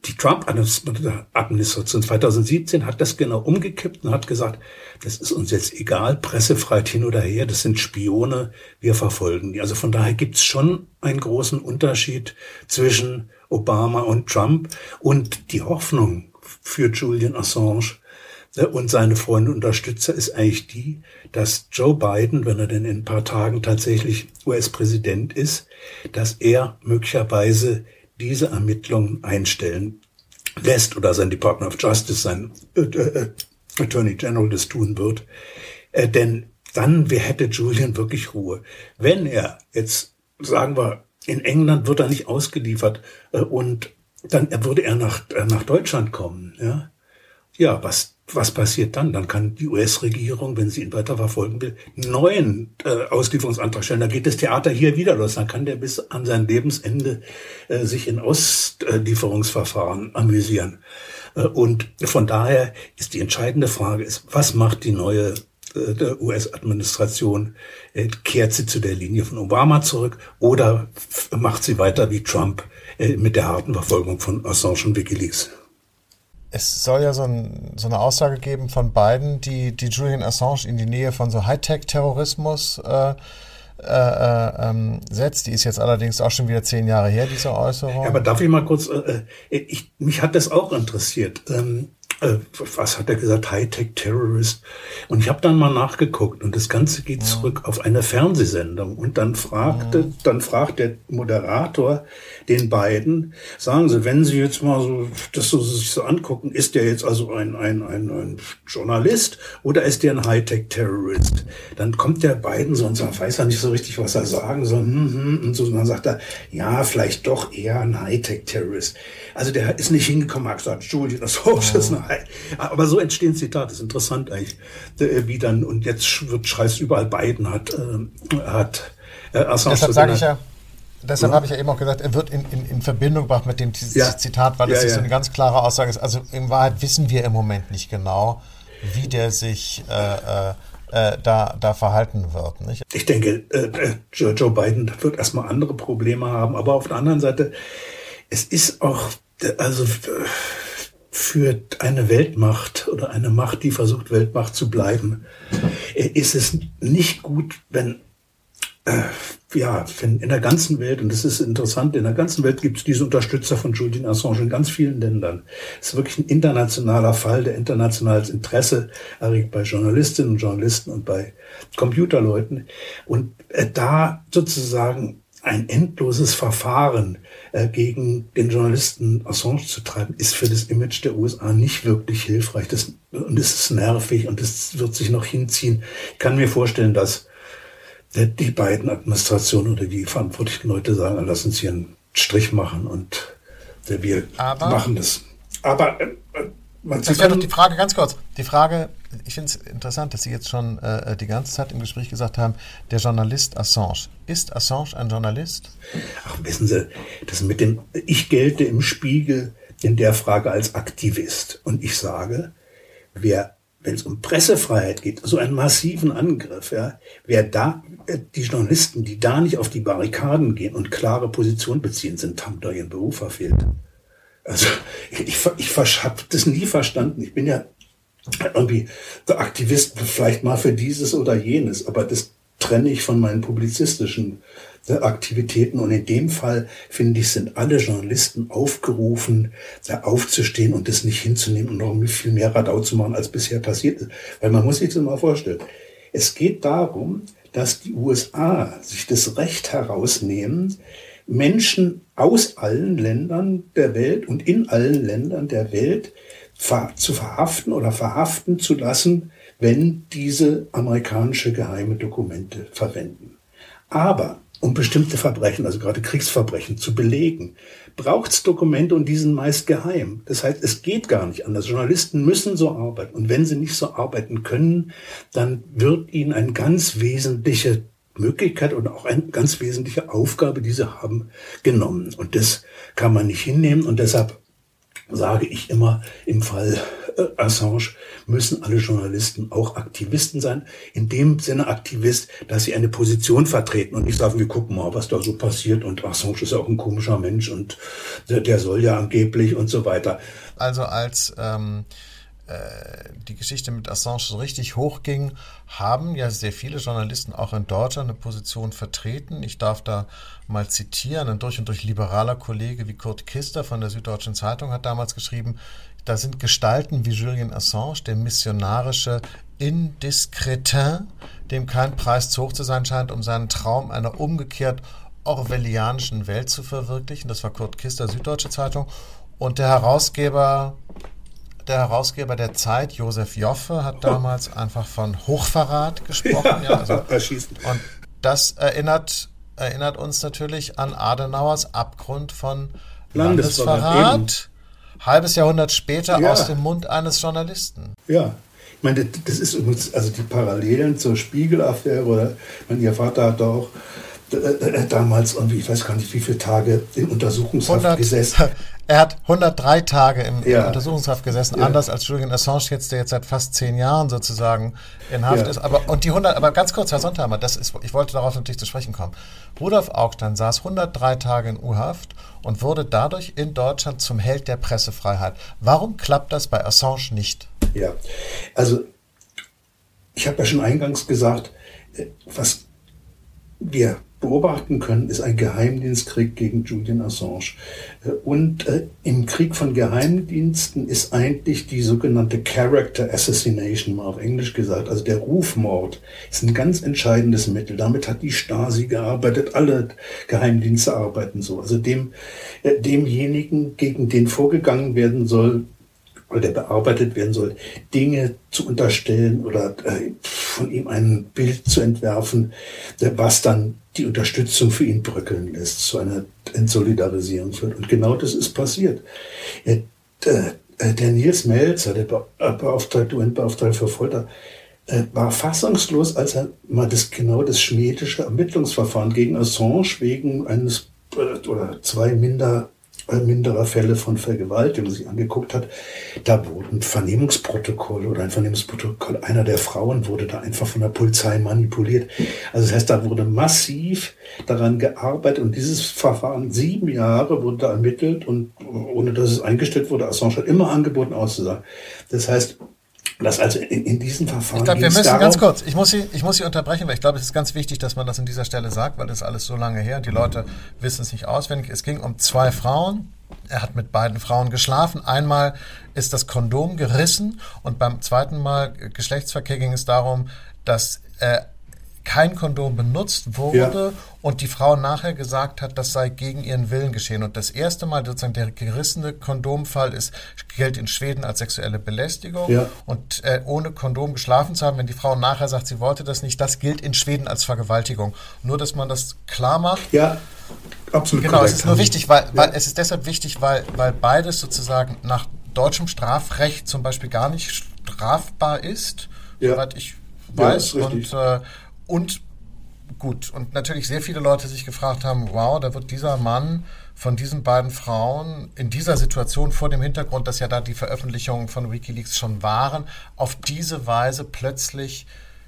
die Trump-Administration 2017 hat das genau umgekippt und hat gesagt, das ist uns jetzt egal, Pressefreiheit hin oder her, das sind Spione, wir verfolgen die. Also von daher gibt's schon einen großen Unterschied zwischen Obama und Trump und die Hoffnung für Julian Assange äh, und seine Freunde und Unterstützer ist eigentlich die, dass Joe Biden, wenn er denn in ein paar Tagen tatsächlich US-Präsident ist, dass er möglicherweise diese Ermittlungen einstellen lässt oder sein Department of Justice, sein äh, äh, Attorney General das tun wird. Äh, denn dann hätte Julian wirklich Ruhe. Wenn er jetzt, sagen wir, in England wird er nicht ausgeliefert und dann würde er nach, nach Deutschland kommen. Ja, ja was was passiert dann? Dann kann die US-Regierung, wenn sie ihn weiter verfolgen will, neuen äh, Auslieferungsantrag stellen. Da geht das Theater hier wieder los. Dann kann der bis an sein Lebensende äh, sich in Auslieferungsverfahren amüsieren. Äh, und von daher ist die entscheidende Frage, ist, was macht die neue äh, US-Administration? Äh, kehrt sie zu der Linie von Obama zurück oder macht sie weiter wie Trump äh, mit der harten Verfolgung von Assange und Wikileaks? Es soll ja so, ein, so, eine Aussage geben von beiden, die, die Julian Assange in die Nähe von so Hightech-Terrorismus äh, äh, äh, ähm, setzt. Die ist jetzt allerdings auch schon wieder zehn Jahre her, diese Äußerung. Ja, aber darf ich mal kurz, äh, äh ich, mich hat das auch interessiert. Ähm, äh, was hat er gesagt, Hightech-Terrorist. Und ich habe dann mal nachgeguckt und das Ganze geht ja. zurück auf eine Fernsehsendung. Und dann fragte, ja. dann fragt der Moderator den beiden, sagen Sie, wenn Sie jetzt mal so das so sich so angucken, ist der jetzt also ein, ein, ein, ein Journalist oder ist der ein Hightech-Terrorist? Dann kommt der beiden so und sagt, weiß er nicht so richtig, was er sagen soll. Hm, hm, und so, und dann sagt er, ja, vielleicht doch eher ein Hightech-Terrorist. Also der ist nicht hingekommen, hat gesagt, Julian Assange ja. ist ein aber so entstehen Zitate. Das ist interessant eigentlich, äh, wie dann, und jetzt wird scheiß überall Biden hat, äh, hat äh, Assange Deshalb sage ich ja, Deshalb ja. habe ich ja eben auch gesagt, er wird in, in, in Verbindung gebracht mit dem ja. Zitat, weil das ja, so eine ganz klare Aussage ist. Also in Wahrheit wissen wir im Moment nicht genau, wie der sich äh, äh, da, da verhalten wird. Nicht? Ich denke, äh, Joe Biden wird erstmal andere Probleme haben, aber auf der anderen Seite, es ist auch, also für eine Weltmacht oder eine Macht, die versucht, Weltmacht zu bleiben, äh, ist es nicht gut, wenn, äh, ja, wenn in der ganzen Welt, und das ist interessant, in der ganzen Welt gibt es diese Unterstützer von Julian Assange in ganz vielen Ländern. Es ist wirklich ein internationaler Fall, der internationales Interesse erregt bei Journalistinnen und Journalisten und bei Computerleuten. Und äh, da sozusagen ein endloses Verfahren äh, gegen den Journalisten Assange zu treiben, ist für das Image der USA nicht wirklich hilfreich. Das, und es ist nervig und es wird sich noch hinziehen. Ich kann mir vorstellen, dass die beiden Administrationen oder die verantwortlichen Leute sagen, lass uns hier einen Strich machen und wir Aber machen das. Aber äh, man das wäre doch die Frage, ganz kurz. Die Frage, ich finde es interessant, dass Sie jetzt schon äh, die ganze Zeit im Gespräch gesagt haben, der Journalist Assange. Ist Assange ein Journalist? Ach, wissen Sie, das mit dem, ich gelte im Spiegel in der Frage als Aktivist. Und ich sage, wer, wenn es um Pressefreiheit geht, so einen massiven Angriff, ja, wer da, äh, die Journalisten, die da nicht auf die Barrikaden gehen und klare Position beziehen, sind, haben da ihren Beruf verfehlt. Also ich, ich, habe das nie verstanden. Ich bin ja irgendwie der Aktivist vielleicht mal für dieses oder jenes, aber das trenne ich von meinen publizistischen äh, Aktivitäten. Und in dem Fall, finde ich, sind alle Journalisten aufgerufen, da aufzustehen und das nicht hinzunehmen und noch viel mehr Radau zu machen, als bisher passiert ist. Weil man muss sich das mal vorstellen. Es geht darum, dass die USA sich das Recht herausnehmen, Menschen aus allen Ländern der Welt und in allen Ländern der Welt zu verhaften oder verhaften zu lassen, wenn diese amerikanische geheime Dokumente verwenden. Aber um bestimmte Verbrechen, also gerade Kriegsverbrechen, zu belegen, braucht es Dokumente und die sind meist geheim. Das heißt, es geht gar nicht anders. Journalisten müssen so arbeiten. Und wenn sie nicht so arbeiten können, dann wird ihnen ein ganz wesentlicher Möglichkeit und auch eine ganz wesentliche Aufgabe, die sie haben, genommen. Und das kann man nicht hinnehmen. Und deshalb sage ich immer, im Fall äh, Assange müssen alle Journalisten auch Aktivisten sein. In dem Sinne Aktivist, dass sie eine Position vertreten und nicht sagen, wir gucken mal, was da so passiert. Und Assange ist ja auch ein komischer Mensch und der, der soll ja angeblich und so weiter. Also als ähm, äh, die Geschichte mit Assange so richtig hochging, haben ja sehr viele Journalisten auch in Deutschland eine Position vertreten. Ich darf da mal zitieren. Ein durch und durch liberaler Kollege wie Kurt Kister von der Süddeutschen Zeitung hat damals geschrieben, da sind Gestalten wie Julian Assange, der missionarische Indiskretin, dem kein Preis zu hoch zu sein scheint, um seinen Traum einer umgekehrt orwellianischen Welt zu verwirklichen. Das war Kurt Kister, Süddeutsche Zeitung. Und der Herausgeber der Herausgeber der Zeit, Josef Joffe, hat damals einfach von Hochverrat gesprochen. Ja, also, und das erinnert, erinnert uns natürlich an Adenauers Abgrund von Landesverrat. Halbes Jahrhundert später ja. aus dem Mund eines Journalisten. Ja, ich meine, das ist übrigens, also die Parallelen zur Spiegelaffäre oder, mein, ihr Vater hat da auch äh, äh, damals irgendwie, ich weiß gar nicht, wie viele Tage in Untersuchungshaft 100, gesessen. Er hat 103 Tage im, ja. Untersuchungshaft gesessen, ja. anders als Julian Assange jetzt, der jetzt seit fast zehn Jahren sozusagen in Haft ja. ist. Aber und die 100, aber ganz kurz, Herr Sontheimer, das ist, ich wollte darauf natürlich zu sprechen kommen. Rudolf Augstein saß 103 Tage in U-Haft und wurde dadurch in Deutschland zum Held der Pressefreiheit. Warum klappt das bei Assange nicht? Ja, also ich habe ja schon eingangs gesagt, äh, was wir beobachten können, ist ein Geheimdienstkrieg gegen Julian Assange. Äh, und äh, im Krieg von Geheimdiensten ist eigentlich die sogenannte Character Assassination, mal auf Englisch gesagt, also der Rufmord, ist ein ganz entscheidendes Mittel. Damit hat die Stasi gearbeitet, alle Geheimdienste arbeiten so. Also dem, äh, demjenigen, gegen den vorgegangen werden soll, oder der bearbeitet werden soll, Dinge zu unterstellen oder äh, von ihm ein Bild zu entwerfen, was dann die Unterstützung für ihn bröckeln lässt, zu einer Entsolidarisierung führt. Und genau das ist passiert. Er, der, äh, der Nils Melzer, der äh, Beauftragte, UN-Beauftragte für Folter, äh, war fassungslos, als er mal das genau das schmähdische Ermittlungsverfahren gegen Assange wegen eines oder zwei minder minderer Fälle von Vergewaltigung sich angeguckt hat, da wurden Vernehmungsprotokolle oder ein Vernehmungsprotokoll einer der Frauen wurde da einfach von der Polizei manipuliert. Also das heißt, da wurde massiv daran gearbeitet und dieses Verfahren, sieben Jahre wurde da ermittelt und ohne dass es eingestellt wurde, Assange hat immer angeboten auszusagen. Das heißt, das also in, in diesen Verfahren. Ich glaube, wir müssen darum, ganz kurz, ich muss, Sie, ich muss Sie unterbrechen, weil ich glaube, es ist ganz wichtig, dass man das an dieser Stelle sagt, weil das ist alles so lange her und die Leute wissen es nicht auswendig. Es ging um zwei Frauen. Er hat mit beiden Frauen geschlafen. Einmal ist das Kondom gerissen und beim zweiten Mal Geschlechtsverkehr ging es darum, dass äh, kein Kondom benutzt wurde ja. und die Frau nachher gesagt hat, das sei gegen ihren Willen geschehen. Und das erste Mal sozusagen der gerissene Kondomfall ist, gilt in Schweden als sexuelle Belästigung. Ja. Und äh, ohne Kondom geschlafen zu haben, wenn die Frau nachher sagt, sie wollte das nicht, das gilt in Schweden als Vergewaltigung. Nur, dass man das klar macht. Ja, absolut. Genau, korrekt. es ist nur wichtig, weil, weil ja. es ist deshalb wichtig, weil, weil beides sozusagen nach deutschem Strafrecht zum Beispiel gar nicht strafbar ist, ja. soweit ich weiß. Ja, und, äh, und gut, und natürlich sehr viele Leute sich gefragt haben, wow, da wird dieser Mann von diesen beiden Frauen in dieser Situation vor dem Hintergrund, dass ja da die Veröffentlichungen von Wikileaks schon waren, auf diese Weise plötzlich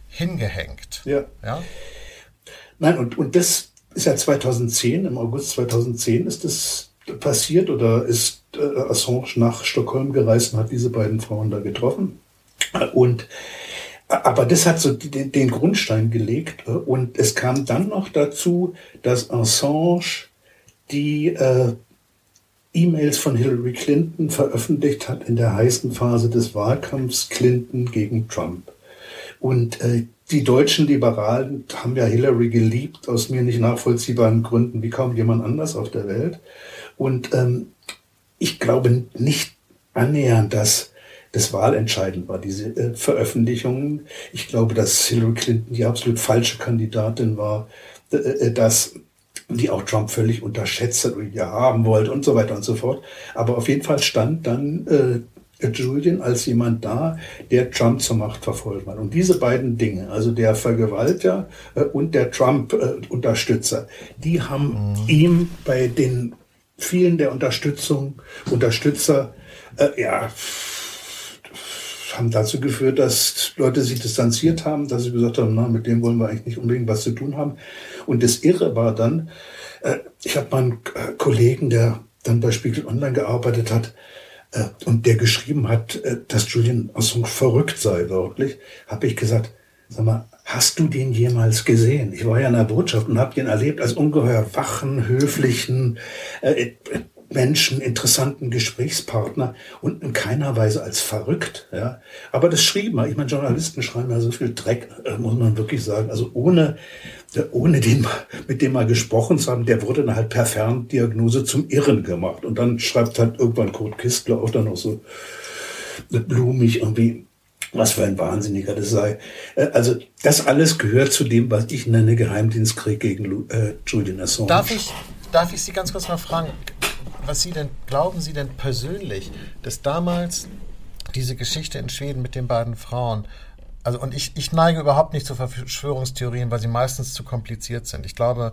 hingehängt. Ja. ja? Nein, und, und das ist ja 2010, im August 2010 ist das passiert oder ist äh, Assange nach Stockholm gereist und hat diese beiden Frauen da getroffen. Und aber das hat so den, Grundstein gelegt. Äh, und es kam dann noch dazu, dass Assange die äh, E-Mails von Hillary Clinton veröffentlicht hat in der heißen Phase des Wahlkampfs Clinton gegen Trump. Und äh, die deutschen Liberalen haben ja Hillary geliebt, aus mir nicht nachvollziehbaren Gründen, wie kaum jemand anders auf der Welt. Und ähm, ich glaube nicht annähernd, dass das wahlentscheidend war, diese äh, Veröffentlichungen. Ich glaube, dass Hillary Clinton die absolut falsche Kandidatin war, äh, äh dass die auch Trump völlig unterschätzt hat und ja haben wollte und so weiter und so fort. Aber auf jeden Fall stand dann äh, Julian als jemand da, der Trump zur Macht verfolgt hat. Und diese beiden Dinge, also der Vergewaltiger äh, und der Trump-Unterstützer, äh, die haben mhm. ihm bei den vielen der Unterstützung, Unterstützer, äh, ja, haben dazu geführt, dass Leute sich distanziert haben, dass sie gesagt haben, na, mit dem wollen wir eigentlich nicht unbedingt was zu tun haben. Und das Irre war dann, äh, ich habe mal einen äh, Kollegen, der dann bei Spiegel Online gearbeitet hat, äh, und der geschrieben hat, äh, dass Julian Assange verrückt sei, wirklich, habe ich gesagt, sag mal, hast du den jemals gesehen? Ich war ja in der Botschaft und habe den erlebt als ungeheuer wachen, höflichen, äh, Menschen, interessanten Gesprächspartner und in keiner Weise als verrückt. Ja. Aber das schrieben wir. Ich meine, Journalisten schreiben ja so viel Dreck, äh, muss man wirklich sagen. Also ohne, äh, ohne den, mit dem mal gesprochen zu haben, der wurde dann halt per Ferndiagnose zum Irren gemacht. Und dann schreibt halt irgendwann Kurt Kistler auch dann noch so blumig irgendwie, was für ein Wahnsinniger das sei. Äh, also das alles gehört zu dem, was ich nenne Geheimdienstkrieg gegen äh, Julian Assange. Darf ich, darf ich Sie ganz kurz mal fragen? Was Sie denn, glauben Sie denn persönlich, dass damals diese Geschichte in Schweden mit den beiden Frauen also und ich, ich neige überhaupt nicht zu Verschwörungstheorien, weil sie meistens zu kompliziert sind. Ich glaube,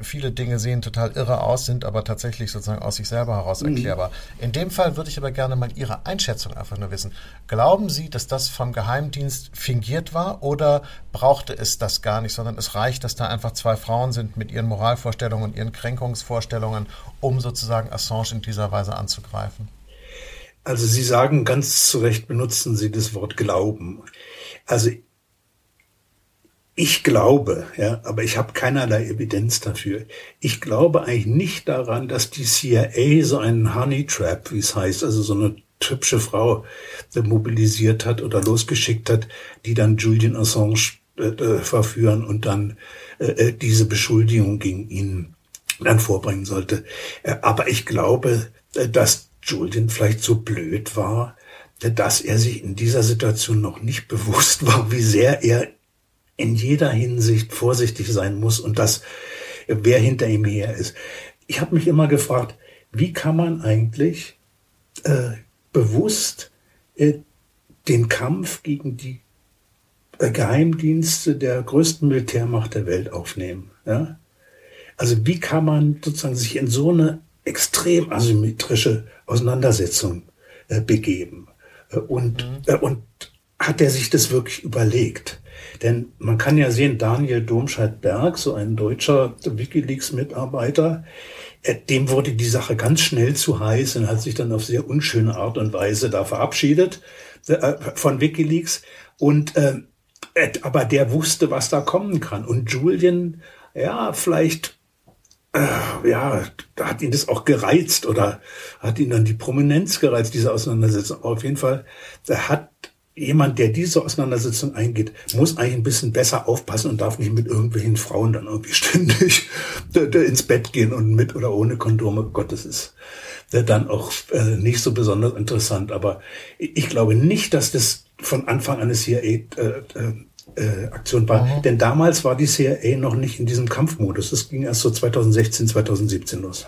viele Dinge sehen total irre aus, sind aber tatsächlich sozusagen aus sich selber heraus mhm. erklärbar. Mhm. In dem Fall würde ich aber gerne mal Ihre Einschätzung einfach nur wissen. Glauben Sie, dass das vom Geheimdienst fingiert war oder brauchte es das gar nicht, sondern es reicht, dass da einfach zwei Frauen sind mit ihren Moralvorstellungen und ihren Kränkungsvorstellungen, um sozusagen Assange in dieser Weise anzugreifen? Also Sie sagen ganz zu Recht, benutzen Sie das Wort Glauben. Also ich glaube, ja, aber ich habe keinerlei Evidenz dafür. Ich glaube eigentlich nicht daran, dass die CIA so einen Honey Trap, wie es heißt, also so eine hübsche Frau äh, mobilisiert hat oder losgeschickt hat, die dann Julian Assange äh, äh verführen und dann äh, äh, diese Beschuldigung gegen ihn dann vorbringen sollte. Aber ich glaube, dass Julian vielleicht so blöd war, dass er sich in dieser Situation noch nicht bewusst war, wie sehr er in jeder Hinsicht vorsichtig sein muss und dass wer hinter ihm her ist. Ich habe mich immer gefragt, wie kann man eigentlich äh, bewusst äh, den Kampf gegen die äh, Geheimdienste der größten Militärmacht der Welt aufnehmen? Ja? Also wie kann man sozusagen sich in so eine extrem asymmetrische Auseinandersetzung äh, begeben? Und, mhm. äh, und hat er sich das wirklich überlegt? Denn man kann ja sehen, Daniel Domscheit-Berg, so ein deutscher Wikileaks-Mitarbeiter, äh, dem wurde die Sache ganz schnell zu heiß und hat sich dann auf sehr unschöne Art und Weise da verabschiedet äh, von Wikileaks. Und äh, aber der wusste, was da kommen kann. Und Julian, ja, vielleicht äh, ja, da hat ihn das auch gereizt oder hat ihn dann die Prominenz gereizt, diese Auseinandersetzung. auf jeden Fall, er hat jemand, der diese Auseinandersetzung eingeht, muss eigentlich ein bisschen besser aufpassen und darf nicht mit irgendwelchen Frauen dann irgendwie ständig ins Bett gehen und mit oder ohne Kondome. Gott, das ist dann auch äh, nicht so besonders interessant. Aber ich glaube nicht, dass das von Anfang an eine CIA-Aktion äh, äh, war. Mhm. Denn damals war die CIA noch nicht in diesem Kampfmodus. Das ging erst so 2016, 2017 los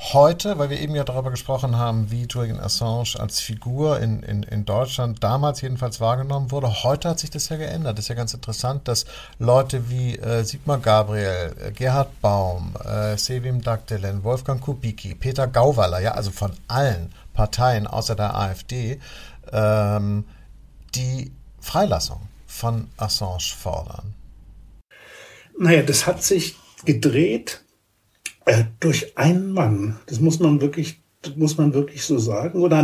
heute, weil wir eben ja darüber gesprochen haben, wie Julian Assange als Figur in, in, in Deutschland damals jedenfalls wahrgenommen wurde, heute hat sich das ja geändert. Das ist ja ganz interessant, dass Leute wie äh, Sigmar Gabriel, äh, Gerhard Baum, äh, Sevim Dagdelen, Wolfgang Kubicki, Peter Gauweiler, ja, also von allen Parteien außer der AfD, ähm, die Freilassung von Assange fordern. Naja, das hat sich gedreht äh, durch einen Mann. Das muss man wirklich, muss man wirklich so sagen. Oder,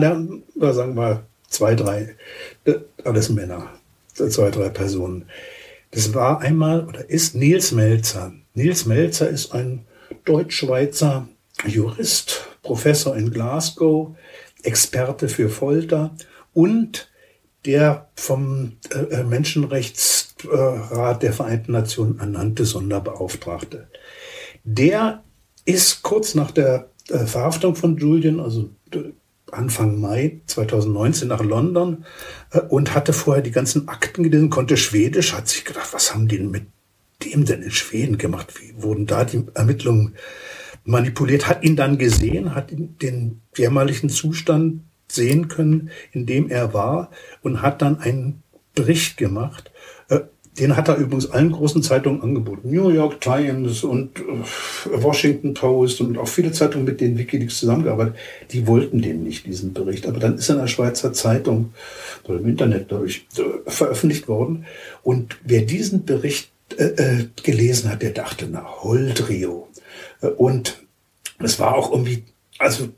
oder sagen wir zwei, drei, äh, alles Männer, zwei, drei Personen. Das war einmal oder ist Nils Melzer. Nils Melzer ist ein Deutsch-Schweizer Jurist, Professor in Glasgow, Experte für Folter und der vom äh, Menschenrechtsrat der Vereinten Nationen ernannte Sonderbeauftragte. Der ist kurz nach der äh, Verhaftung von Julian, also Anfang Mai 2019 nach London äh, und hatte vorher die ganzen Akten gelesen, konnte Schwedisch, hat sich gedacht, was haben die mit dem denn in Schweden gemacht? Wie wurden da die Ermittlungen manipuliert? Hat ihn dann gesehen, hat den jämmerlichen Zustand sehen können, in dem er war und hat dann einen Bericht gemacht den hat er übrigens allen großen Zeitungen angeboten. New York Times und äh, Washington Post und auch viele Zeitungen, mit denen Wikileaks zusammengearbeitet, die wollten den nicht, diesen Bericht. Aber dann ist er in der Schweizer Zeitung oder im Internet dadurch äh, veröffentlicht worden. Und wer diesen Bericht äh, äh, gelesen hat, der dachte, na, Holdrio. Und es war auch irgendwie, also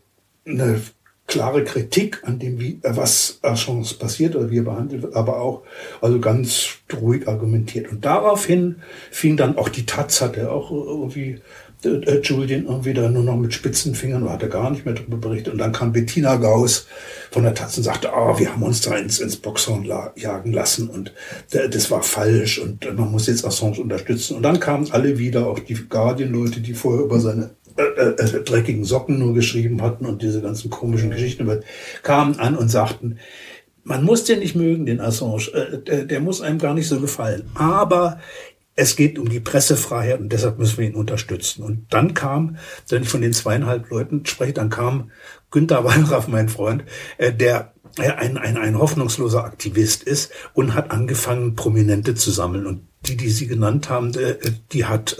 eine klare Kritik an dem, wie, äh, was Chance passiert oder wie er behandelt wird, aber auch also ganz ruhig argumentiert. Und daraufhin fing dann auch die Taz, hat er auch irgendwie äh, äh, Julian irgendwie da nur noch mit spitzen Fingern, oder hat er gar nicht mehr darüber berichtet. Und dann kam Bettina Gauss von der Taz und sagte, ah, oh, wir haben uns da ins, ins Boxhorn jagen lassen und das war falsch und man muss jetzt Assange unterstützen. Und dann kamen alle wieder, auch die Guardian-Leute, die vorher über seine äh, äh, dreckigen Socken nur geschrieben hatten und diese ganzen komischen Geschichten kamen an und sagten, man muss den nicht mögen, den Assange, äh, der, der muss einem gar nicht so gefallen. Aber es geht um die Pressefreiheit und deshalb müssen wir ihn unterstützen. Und dann kam, wenn ich von den zweieinhalb Leuten spreche, dann kam Günther Wallraff, mein Freund, äh, der ein, ein, ein hoffnungsloser Aktivist ist und hat angefangen, Prominente zu sammeln. Und die, die Sie genannt haben, äh, die hat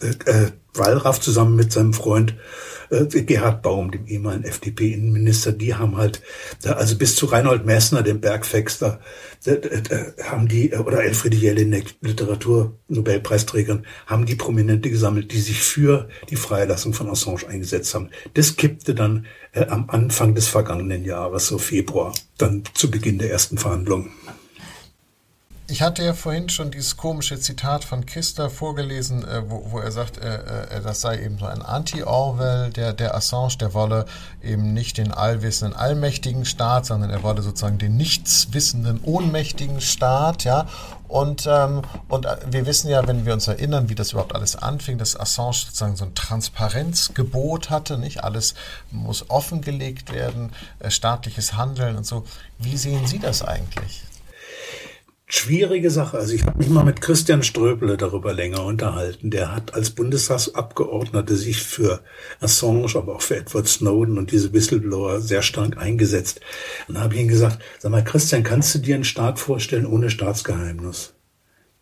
äh, äh, Wallraff zusammen mit seinem Freund äh, Gerhard Baum, dem ehemaligen FDP-Innenminister, die haben halt, also bis zu Reinhold Messner, dem Bergfexter, haben die, oder Elfriede Jelinek, Literatur-Nobelpreisträgern, haben die Prominente gesammelt, die sich für die Freilassung von Assange eingesetzt haben. Das kippte dann äh, am Anfang des vergangenen Jahres, so Februar, dann zu Beginn der ersten Verhandlungen. Ich hatte ja vorhin schon dieses komische Zitat von Kister vorgelesen, äh, wo, wo, er sagt, äh, äh, das sei eben so ein Anti-Orwell, der, der Assange, der wolle eben nicht den allwissenden, allmächtigen Staat, sondern er wolle sozusagen den nichtswissenden, ohnmächtigen Staat, ja. Und, ähm, und äh, wir wissen ja, wenn wir uns erinnern, wie das überhaupt alles anfing, dass Assange sozusagen so ein Transparenzgebot hatte, nicht? Alles muss offengelegt werden, äh, staatliches Handeln und so. Wie sehen Sie das eigentlich? Schwierige Sache. Also ich habe mich mal mit Christian Ströbele darüber länger unterhalten. Der hat als Bundestagsabgeordneter sich für Assange, aber auch für Edward Snowden und diese Whistleblower sehr stark eingesetzt. Und habe ich ihm gesagt, sag mal, Christian, kannst du dir einen Staat vorstellen ohne Staatsgeheimnis?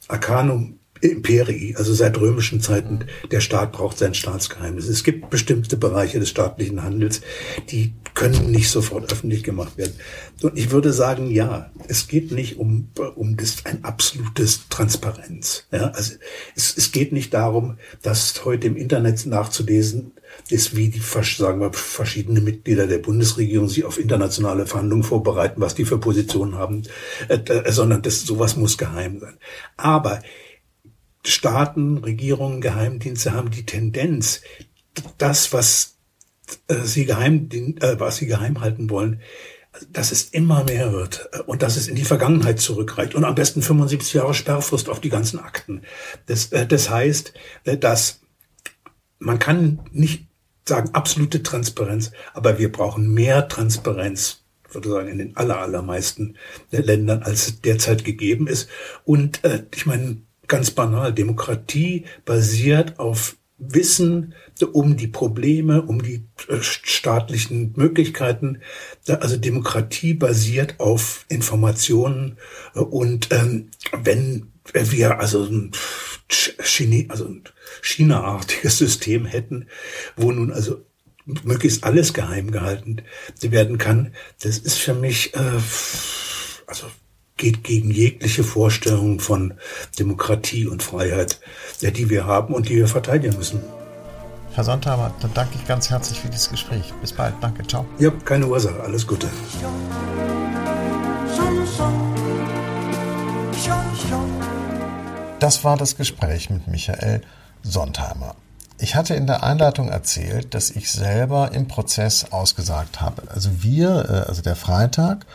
Arcanum Imperii, also seit römischen Zeiten, der Staat braucht sein Staatsgeheimnis. Es gibt bestimmte Bereiche des staatlichen Handels, die können nicht sofort öffentlich gemacht werden. Und ich würde sagen, ja, es geht nicht um, um das, ein absolutes Transparenz. Ja, also es, es geht nicht darum, dass heute im Internet nachzulesen ist, wie die, sagen wir, verschiedene Mitglieder der Bundesregierung sich auf internationale Verhandlungen vorbereiten, was die für Positionen haben, äh, äh, sondern das, sowas muss geheim sein. Aber Staaten, Regierungen, Geheimdienste haben die Tendenz, das, was äh, sie geheim, äh, was sie geheim halten wollen, dass es immer mehr wird äh, und dass es in die Vergangenheit zurückreicht und am besten 75 Jahre Sperrfrist auf die ganzen Akten. Das, das heißt, dass man kann nicht sagen absolute Transparenz, aber wir brauchen mehr Transparenz, würde sagen, in den aller, allermeisten Ländern, als derzeit gegeben ist. Und ich meine, ganz banal, Demokratie basiert auf Wissen um die Probleme, um die äh, staatlichen Möglichkeiten. Also Demokratie basiert auf Informationen und ähm, wenn wir also ein also China-artiges System hätten, wo nun also möglichst alles geheim gehalten werden kann, das ist für mich äh, also geht gegen jegliche Vorstellung von Demokratie und Freiheit, die wir haben und die wir verteidigen müssen. Herr Sonnthamer, dann danke ich ganz herzlich für dieses Gespräch. Bis bald. Danke. Ciao. Ja, keine Ursache. Alles Gute. Das war das Gespräch mit Michael Sontheimer. Ich hatte in der Einleitung erzählt, dass ich selber im Prozess ausgesagt habe. Also wir, äh, also der Freitag,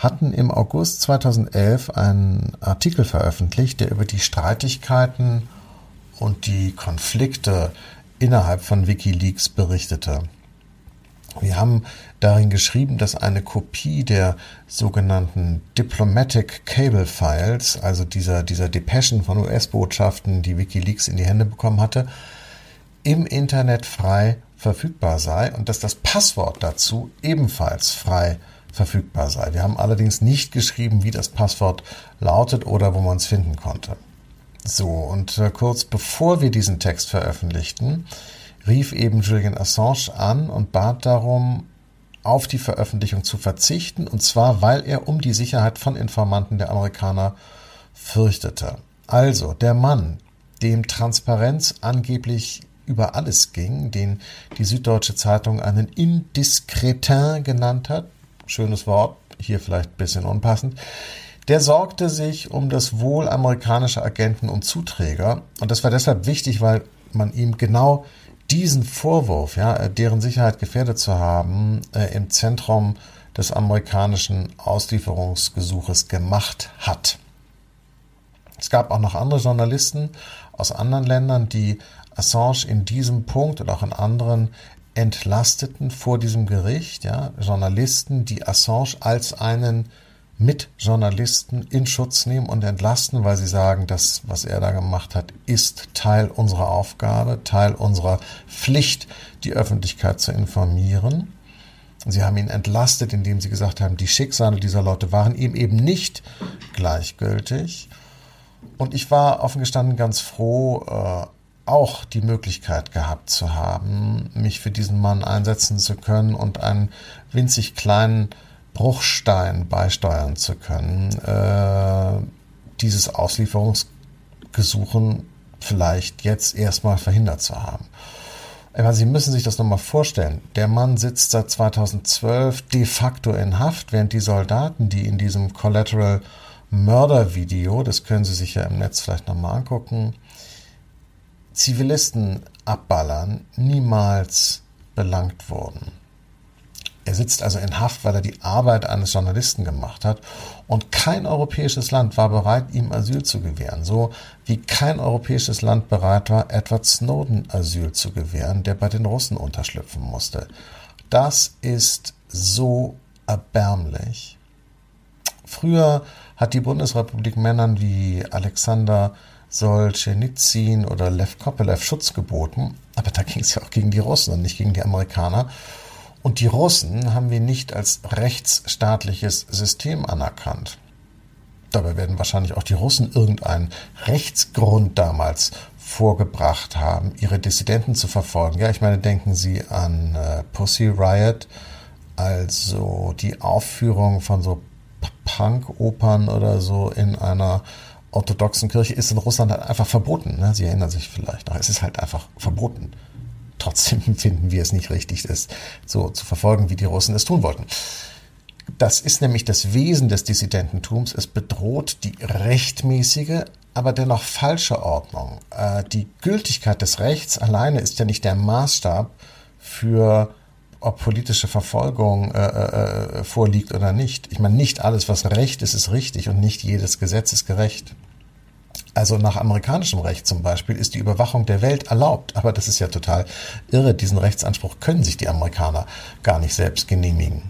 hatten im August 2011 einen Artikel veröffentlicht, der über die Streitigkeiten und die Konflikte innerhalb von Wikileaks berichtete. Wir haben darin geschrieben, dass eine Kopie der sogenannten Diplomatic Cable Files, also dieser, dieser Depeschen von US-Botschaften, die Wikileaks in die Hände bekommen hatte, im Internet frei verfügbar sei und dass das Passwort dazu ebenfalls frei verfügbar sei. Wir haben allerdings nicht geschrieben, wie das Passwort lautet oder wo man es finden konnte. So, und äh, kurz bevor wir diesen Text veröffentlichten, rief eben Julian Assange an und bat darum, auf die Veröffentlichung zu verzichten, und zwar, weil er um die Sicherheit von Informanten der Amerikaner fürchtete. Also, der Mann, dem Transparenz angeblich über alles ging, den die Süddeutsche Zeitung einen Indiskretin genannt hat, schönes Wort, hier vielleicht ein bisschen unpassend, der sorgte sich um das Wohl amerikanischer Agenten und Zuträger. Und das war deshalb wichtig, weil man ihm genau diesen Vorwurf, ja, deren Sicherheit gefährdet zu haben, äh, im Zentrum des amerikanischen Auslieferungsgesuches gemacht hat. Es gab auch noch andere Journalisten aus anderen Ländern, die Assange in diesem Punkt und auch in anderen entlasteten vor diesem Gericht, ja, Journalisten, die Assange als einen Mitjournalisten in Schutz nehmen und entlasten, weil sie sagen, das, was er da gemacht hat, ist Teil unserer Aufgabe, Teil unserer Pflicht, die Öffentlichkeit zu informieren. Sie haben ihn entlastet, indem sie gesagt haben, die Schicksale dieser Leute waren ihm eben nicht gleichgültig. Und ich war offen gestanden ganz froh, äh, auch die Möglichkeit gehabt zu haben, mich für diesen Mann einsetzen zu können und einen winzig kleinen Bruchstein beisteuern zu können, äh, dieses Auslieferungsgesuchen vielleicht jetzt erstmal verhindert zu haben. Aber Sie müssen sich das nochmal vorstellen. Der Mann sitzt seit 2012 de facto in Haft, während die Soldaten, die in diesem Collateral Murder Video, das können Sie sich ja im Netz vielleicht nochmal angucken, Zivilisten abballern, niemals belangt wurden. Er sitzt also in Haft, weil er die Arbeit eines Journalisten gemacht hat. Und kein europäisches Land war bereit, ihm Asyl zu gewähren. So wie kein europäisches Land bereit war, Edward Snowden Asyl zu gewähren, der bei den Russen unterschlüpfen musste. Das ist so erbärmlich. Früher hat die Bundesrepublik Männern wie Alexander Solzhenitsyn oder Lev Kopelev Schutz geboten, aber da ging es ja auch gegen die Russen und nicht gegen die Amerikaner. Und die Russen haben wir nicht als rechtsstaatliches System anerkannt. Dabei werden wahrscheinlich auch die Russen irgendeinen Rechtsgrund damals vorgebracht haben, ihre Dissidenten zu verfolgen. Ja, ich meine, denken Sie an äh, Pussy Riot, also die Aufführung von so Punk-Opern oder so in einer orthodoxen Kirche ist in Russland halt einfach verboten. Ne? Sie erinnern sich vielleicht noch. Es ist halt einfach verboten. Trotzdem finden wir es nicht richtig, das so zu verfolgen, wie die Russen es tun wollten. Das ist nämlich das Wesen des Dissidententums. Es bedroht die rechtmäßige, aber dennoch falsche Ordnung. Äh, die Gültigkeit des Rechts alleine ist ja nicht der Maßstab für ob politische Verfolgung äh, äh, vorliegt oder nicht. Ich meine, nicht alles, was recht ist, ist richtig und nicht jedes Gesetz ist gerecht. Also nach amerikanischem Recht zum Beispiel ist die Überwachung der Welt erlaubt, aber das ist ja total irre. Diesen Rechtsanspruch können sich die Amerikaner gar nicht selbst genehmigen,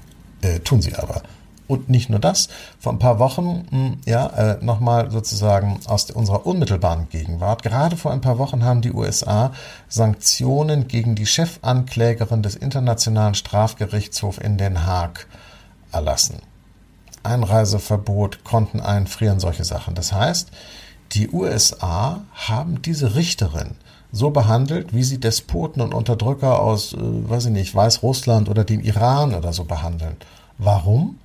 äh, tun sie aber. Und nicht nur das, vor ein paar Wochen, hm, ja, äh, nochmal sozusagen aus unserer unmittelbaren Gegenwart. Gerade vor ein paar Wochen haben die USA Sanktionen gegen die Chefanklägerin des Internationalen Strafgerichtshofs in Den Haag erlassen. Einreiseverbot, Konten einfrieren, solche Sachen. Das heißt, die USA haben diese Richterin so behandelt, wie sie Despoten und Unterdrücker aus, äh, weiß ich nicht, Weißrussland oder dem Iran oder so behandeln. Warum?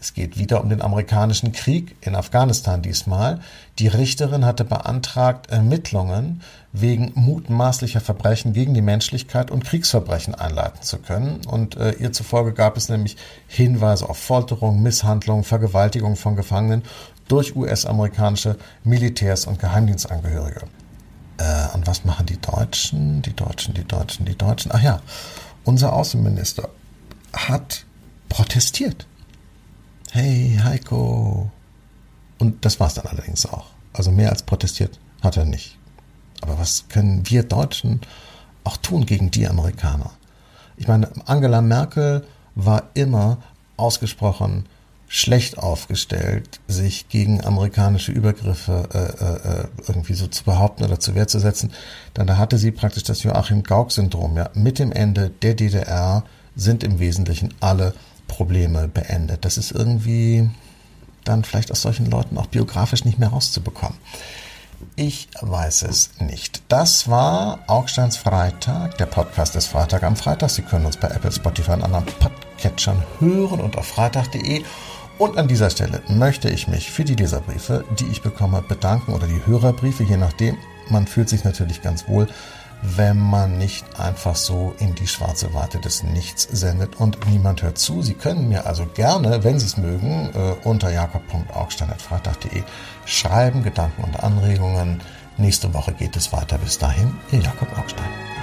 Es geht wieder um den amerikanischen Krieg in Afghanistan diesmal. Die Richterin hatte beantragt, Ermittlungen wegen mutmaßlicher Verbrechen gegen die Menschlichkeit und Kriegsverbrechen einleiten zu können. Und äh, ihr zufolge gab es nämlich Hinweise auf Folterung, Misshandlung, Vergewaltigung von Gefangenen durch US-amerikanische Militärs und Geheimdienstangehörige. Äh, und was machen die Deutschen? Die Deutschen, die Deutschen, die Deutschen. Ach ja, unser Außenminister hat protestiert. Hey, Heiko. Und das war es dann allerdings auch. Also mehr als protestiert hat er nicht. Aber was können wir Deutschen auch tun gegen die Amerikaner? Ich meine, Angela Merkel war immer ausgesprochen schlecht aufgestellt, sich gegen amerikanische Übergriffe äh, äh, irgendwie so zu behaupten oder zu Wehr zu. Dann da hatte sie praktisch das Joachim Gauck-Syndrom. Ja, mit dem Ende der DDR sind im Wesentlichen alle Probleme beendet. Das ist irgendwie dann vielleicht aus solchen Leuten auch biografisch nicht mehr rauszubekommen. Ich weiß es nicht. Das war Augsteins Freitag, der Podcast des Freitag am Freitag. Sie können uns bei Apple, Spotify und anderen Podcatchern hören und auf freitag.de und an dieser Stelle möchte ich mich für die Leserbriefe, die ich bekomme, bedanken oder die Hörerbriefe, je nachdem. Man fühlt sich natürlich ganz wohl, wenn man nicht einfach so in die schwarze Warte des Nichts sendet und niemand hört zu. Sie können mir also gerne, wenn Sie es mögen, äh, unter jakob.augstein.freitag.de schreiben, Gedanken und Anregungen. Nächste Woche geht es weiter. Bis dahin, Ihr Jakob Augstein.